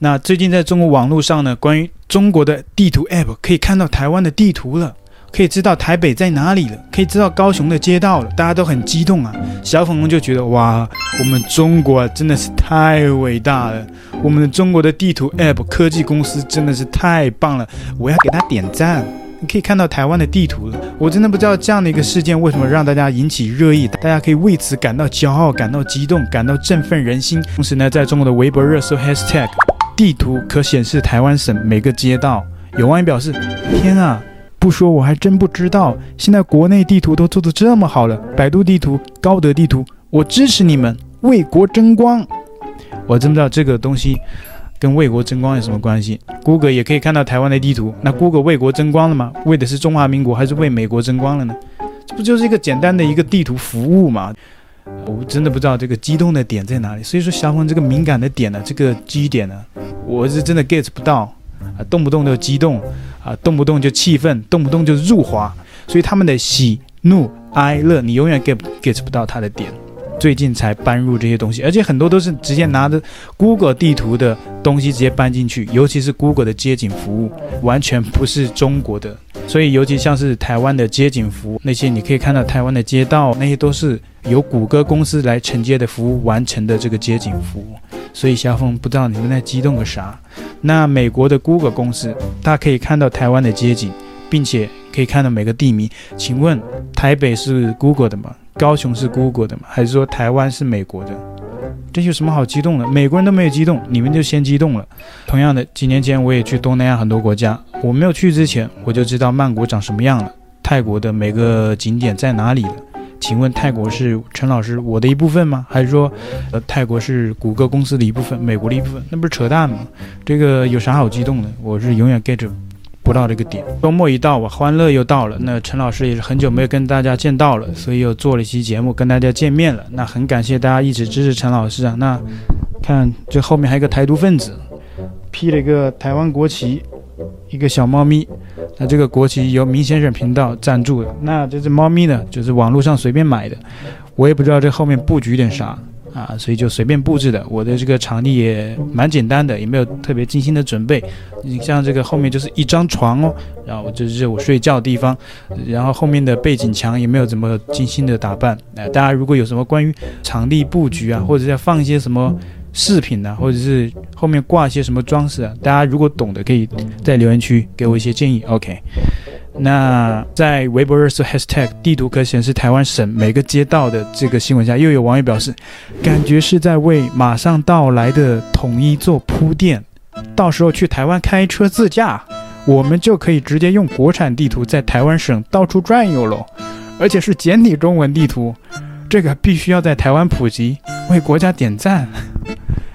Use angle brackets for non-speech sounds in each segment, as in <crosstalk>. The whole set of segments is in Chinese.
那最近在中国网络上呢，关于中国的地图 App 可以看到台湾的地图了，可以知道台北在哪里了，可以知道高雄的街道了，大家都很激动啊。小粉红就觉得哇，我们中国真的是太伟大了，我们的中国的地图 App 科技公司真的是太棒了，我要给他点赞。你可以看到台湾的地图了，我真的不知道这样的一个事件为什么让大家引起热议，大家可以为此感到骄傲、感到激动、感到振奋人心。同时呢，在中国的微博热搜 Hashtag 地图可显示台湾省每个街道，有网友表示：天啊，不说我还真不知道，现在国内地图都做得这么好了，百度地图、高德地图，我支持你们，为国争光。我真不知道这个东西。跟为国争光有什么关系？Google 也可以看到台湾的地图，那 Google 为国争光了吗？为的是中华民国，还是为美国争光了呢？这不就是一个简单的一个地图服务吗？我真的不知道这个激动的点在哪里。所以说，小鹏这个敏感的点呢，这个基点呢，我是真的 get 不到啊，动不动就激动啊，动不动就气愤，动不动就入华。所以他们的喜怒哀乐，你永远 get get 不到他的点。最近才搬入这些东西，而且很多都是直接拿着 Google 地图的东西直接搬进去，尤其是 Google 的街景服务，完全不是中国的。所以，尤其像是台湾的街景服务，那些你可以看到台湾的街道，那些都是由谷歌公司来承接的服务完成的这个街景服务。所以，小峰不知道你们在激动个啥？那美国的 Google 公司，它可以看到台湾的街景，并且可以看到每个地名。请问，台北是 Google 的吗？高雄是 Google 的吗？还是说台湾是美国的？这有什么好激动的？美国人都没有激动，你们就先激动了。同样的，几年前我也去东南亚很多国家，我没有去之前我就知道曼谷长什么样了，泰国的每个景点在哪里了。请问泰国是陈老师我的一部分吗？还是说，呃，泰国是谷歌公司的一部分，美国的一部分？那不是扯淡吗？这个有啥好激动的？我是永远 get 不到这个点，周末一到，我欢乐又到了。那陈老师也是很久没有跟大家见到了，所以又做了一期节目跟大家见面了。那很感谢大家一直支持陈老师啊。那看这后面还有个台独分子，披了一个台湾国旗，一个小猫咪。那这个国旗由明先生频道赞助的。那这只猫咪呢，就是网络上随便买的，我也不知道这后面布局点啥。啊，所以就随便布置的。我的这个场地也蛮简单的，也没有特别精心的准备。你像这个后面就是一张床哦，然后这是我睡觉的地方，然后后面的背景墙也没有怎么精心的打扮。哎，大家如果有什么关于场地布局啊，或者要放一些什么饰品啊，或者是后面挂一些什么装饰啊，大家如果懂的，可以在留言区给我一些建议。OK。那在微博热搜 hashtag 地图可显示台湾省每个街道的这个新闻下，又有网友表示，感觉是在为马上到来的统一做铺垫。到时候去台湾开车自驾，我们就可以直接用国产地图在台湾省到处转悠喽，而且是简体中文地图，这个必须要在台湾普及，为国家点赞。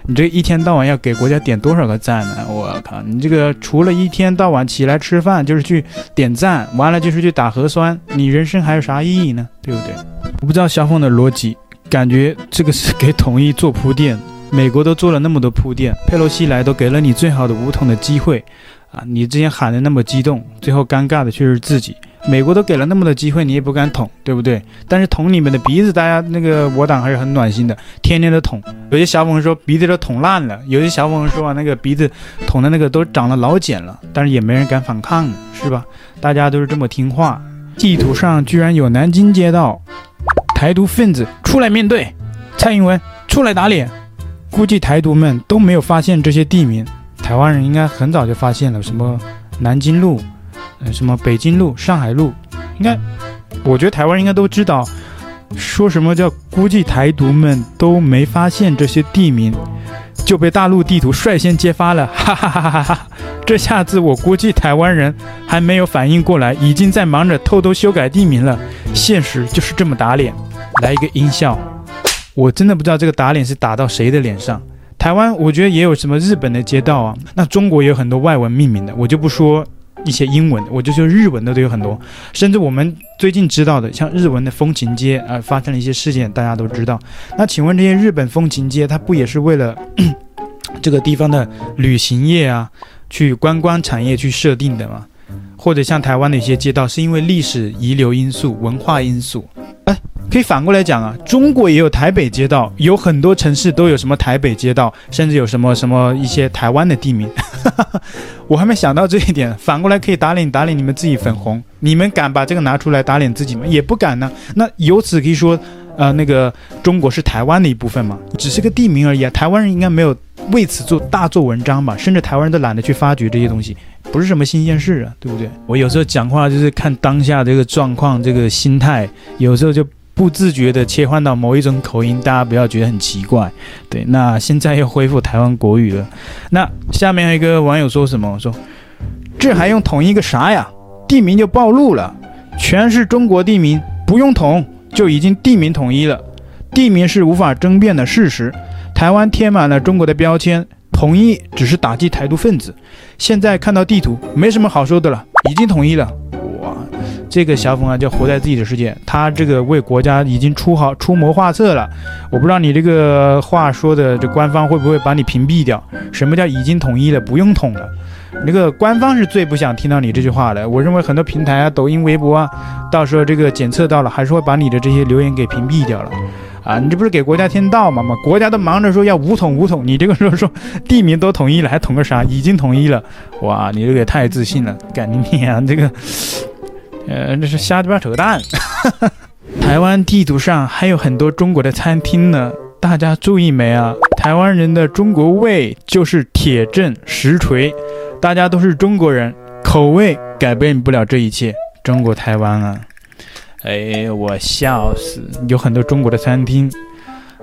你这一天到晚要给国家点多少个赞呢？我靠，你这个除了一天到晚起来吃饭就是去点赞，完了就是去打核酸，你人生还有啥意义呢？对不对？我不知道小凤的逻辑，感觉这个是给统一做铺垫。美国都做了那么多铺垫，佩洛西来都给了你最好的武统的机会，啊，你之前喊的那么激动，最后尴尬的却是自己。美国都给了那么多机会，你也不敢捅，对不对？但是捅你们的鼻子，大家那个我党还是很暖心的，天天的捅。有些小粉红说鼻子都捅烂了，有些小粉红说啊那个鼻子捅的那个都长了老茧了，但是也没人敢反抗，是吧？大家都是这么听话。地图上居然有南京街道，台独分子出来面对，蔡英文出来打脸。估计台独们都没有发现这些地名，台湾人应该很早就发现了，什么南京路。呃，什么北京路、上海路，应该，我觉得台湾应该都知道。说什么叫估计台独们都没发现这些地名，就被大陆地图率先揭发了，哈哈哈哈哈哈！这下子我估计台湾人还没有反应过来，已经在忙着偷偷修改地名了。现实就是这么打脸，来一个音效，我真的不知道这个打脸是打到谁的脸上。台湾我觉得也有什么日本的街道啊，那中国也有很多外文命名的，我就不说。一些英文，我就说日文的都有很多，甚至我们最近知道的，像日文的风情街啊、发生了一些事件，大家都知道。那请问这些日本风情街，它不也是为了 <coughs> 这个地方的旅行业啊，去观光产业去设定的吗？或者像台湾的一些街道，是因为历史遗留因素、文化因素？可以反过来讲啊，中国也有台北街道，有很多城市都有什么台北街道，甚至有什么什么一些台湾的地名。<laughs> 我还没想到这一点，反过来可以打脸打脸你们自己粉红，你们敢把这个拿出来打脸自己吗？也不敢呢。那由此可以说，呃，那个中国是台湾的一部分嘛？只是个地名而已啊。台湾人应该没有为此做大做文章吧？甚至台湾人都懒得去发掘这些东西，不是什么新鲜事啊，对不对？我有时候讲话就是看当下这个状况，这个心态，有时候就。不自觉地切换到某一种口音，大家不要觉得很奇怪。对，那现在又恢复台湾国语了。那下面有一个网友说什么？说这还用统一个啥呀？地名就暴露了，全是中国地名，不用统就已经地名统一了。地名是无法争辩的事实。台湾贴满了中国的标签，统一只是打击台独分子。现在看到地图，没什么好说的了，已经统一了。这个小粉啊，就活在自己的世界，他这个为国家已经出好出谋划策了。我不知道你这个话说的，这官方会不会把你屏蔽掉？什么叫已经统一了，不用统了？那个官方是最不想听到你这句话的。我认为很多平台啊，抖音、微博啊，到时候这个检测到了，还是会把你的这些留言给屏蔽掉了。啊，你这不是给国家添道吗？嘛，国家都忙着说要五统五统，你这个时候说地名都统一了，还统个啥？已经统一了，哇，你这个也太自信了，干你娘这个！呃，这是瞎鸡巴扯淡。台湾地图上还有很多中国的餐厅呢，大家注意没啊？台湾人的中国胃就是铁证实锤，大家都是中国人，口味改变不了这一切。中国台湾啊，哎，我笑死！有很多中国的餐厅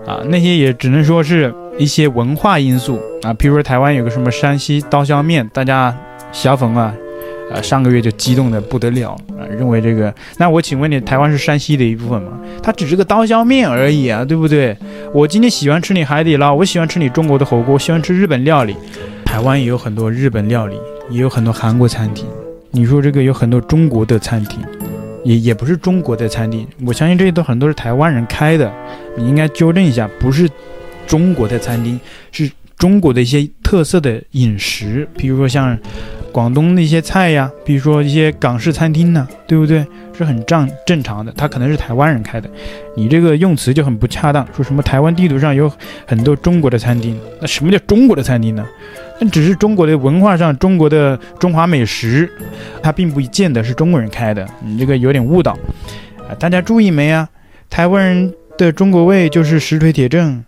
啊，那些也只能说是一些文化因素啊，比如说台湾有个什么山西刀削面，大家小粉啊。呃，上个月就激动得不得了啊，认为这个，那我请问你，台湾是山西的一部分吗？它只是个刀削面而已啊，对不对？我今天喜欢吃你海底捞，我喜欢吃你中国的火锅，我喜欢吃日本料理。台湾也有很多日本料理，也有很多韩国餐厅。你说这个有很多中国的餐厅，也也不是中国的餐厅。我相信这些都很多是台湾人开的，你应该纠正一下，不是中国的餐厅，是中国的一些特色的饮食，比如说像。广东那些菜呀，比如说一些港式餐厅呢，对不对？是很正正常的。他可能是台湾人开的，你这个用词就很不恰当。说什么台湾地图上有很多中国的餐厅，那什么叫中国的餐厅呢？那只是中国的文化上中国的中华美食，它并不见得是中国人开的。你这个有点误导啊！大家注意没啊？台湾人的中国胃就是实锤铁证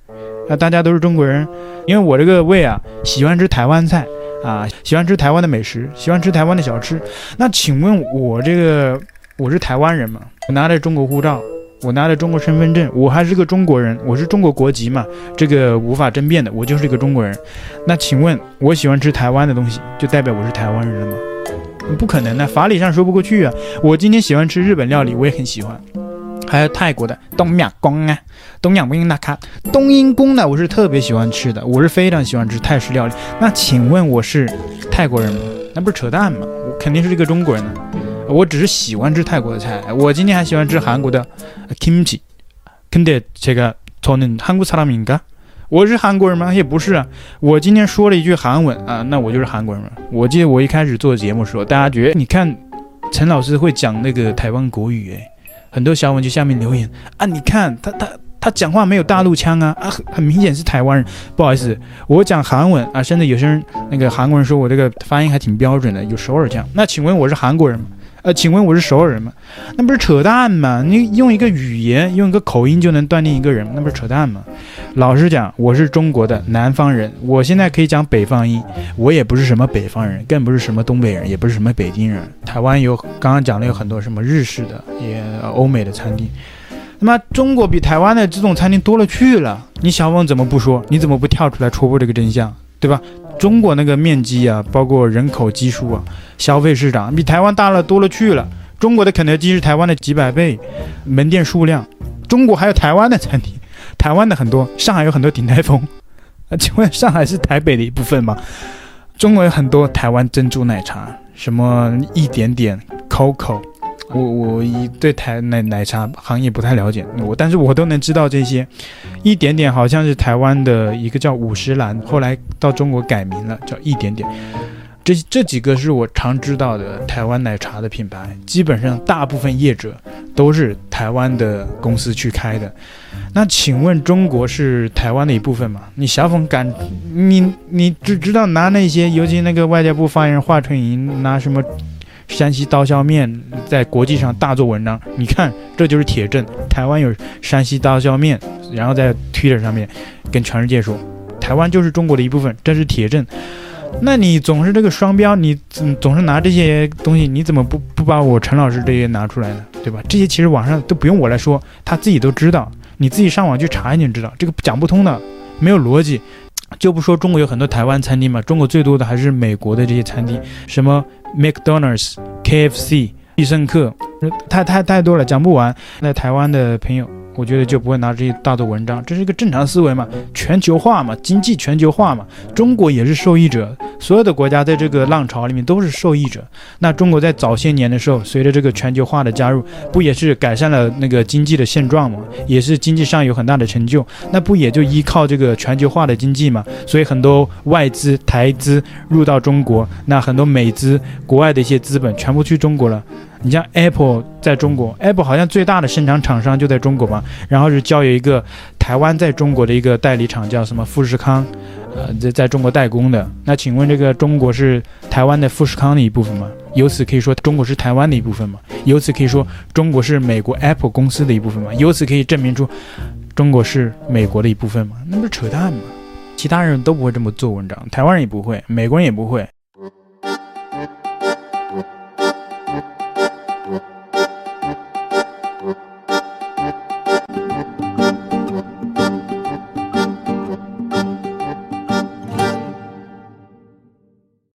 啊！大家都是中国人，因为我这个胃啊，喜欢吃台湾菜。啊，喜欢吃台湾的美食，喜欢吃台湾的小吃。那请问我这个我是台湾人吗？我拿着中国护照，我拿着中国身份证，我还是个中国人，我是中国国籍嘛？这个无法争辩的，我就是一个中国人。那请问我喜欢吃台湾的东西，就代表我是台湾人了吗？不可能的，法理上说不过去啊。我今天喜欢吃日本料理，我也很喜欢。还有泰国的冬阴功啊，冬阴功那卡，冬阴功呢，我是特别喜欢吃的，我是非常喜欢吃泰式料理。那请问我是泰国人吗？那不是扯淡吗？我肯定是一个中国人呢。我只是喜欢吃泰国的菜，我今天还喜欢吃韩国的 kimchi。근데제가저는한국사람인가？我是韩国人吗？也不是啊。我今天说了一句韩文啊，那我就是韩国人吗？我记得我一开始做节目的时候，大家觉得你看陈老师会讲那个台湾国语诶。 很多小粉就下面留言啊，你看他他他讲话没有大陆腔啊啊，很明显是台湾人。不好意思，我讲韩文啊，甚至有些人那个韩国人说我这个发音还挺标准的，有首尔腔。那请问我是韩国人吗？呃，请问我是首尔人吗？那不是扯淡吗？你用一个语言，用一个口音就能断定一个人，那不是扯淡吗？老实讲，我是中国的南方人，我现在可以讲北方音，我也不是什么北方人，更不是什么东北人，也不是什么北京人。台湾有刚刚讲了有很多什么日式的，也欧美的餐厅，那么中国比台湾的这种餐厅多了去了。你小王怎么不说？你怎么不跳出来戳破这个真相？对吧？中国那个面积啊，包括人口基数啊，消费市场比台湾大了多了去了。中国的肯德基是台湾的几百倍，门店数量，中国还有台湾的餐厅，台湾的很多，上海有很多鼎泰丰，啊，<laughs> 请问上海是台北的一部分吗？中国有很多台湾珍珠奶茶，什么一点点，COCO。我我一对台奶奶茶行业不太了解，我但是我都能知道这些，一点点好像是台湾的一个叫五十岚，后来到中国改名了叫一点点。这这几个是我常知道的台湾奶茶的品牌，基本上大部分业者都是台湾的公司去开的。那请问中国是台湾的一部分吗？你小粉敢，你你只知道拿那些，尤其那个外交部发言人华春莹拿什么山西刀削面在国际上大做文章？你看，这就是铁证，台湾有山西刀削面，然后在 Twitter 上面跟全世界说，台湾就是中国的一部分，这是铁证。那你总是这个双标，你总是拿这些东西，你怎么不不把我陈老师这些拿出来呢？对吧？这些其实网上都不用我来说，他自己都知道，你自己上网去查一下就知道，这个讲不通的，没有逻辑。就不说中国有很多台湾餐厅嘛，中国最多的还是美国的这些餐厅，什么 McDonald's、KFC、必胜客，太太太多了，讲不完。那台湾的朋友。我觉得就不会拿这些大做文章，这是一个正常思维嘛，全球化嘛，经济全球化嘛，中国也是受益者，所有的国家在这个浪潮里面都是受益者。那中国在早些年的时候，随着这个全球化的加入，不也是改善了那个经济的现状嘛，也是经济上有很大的成就，那不也就依靠这个全球化的经济嘛？所以很多外资、台资入到中国，那很多美资、国外的一些资本全部去中国了。你像 Apple 在中国，Apple 好像最大的生产厂商就在中国嘛，然后是交由一个台湾在中国的一个代理厂叫什么富士康，呃，在在中国代工的。那请问这个中国是台湾的富士康的一部分吗？由此可以说中国是台湾的一部分吗？由此可以说中国是美国 Apple 公司的一部分吗？由此可以证明出中国是美国的一部分吗？那不是扯淡吗？其他人都不会这么做文章，台湾人也不会，美国人也不会。